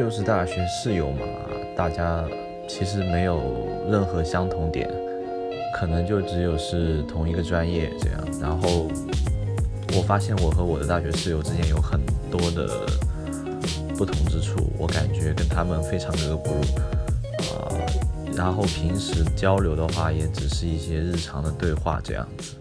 就是大学室友嘛大家其实没有任何相同点可能就只有是同一个专业这样。然后我发现我和我的大学室友之间有很多的不同之处我感觉跟他们非常格格不入啊然后平时交流的话也只是一些日常的对话这样子。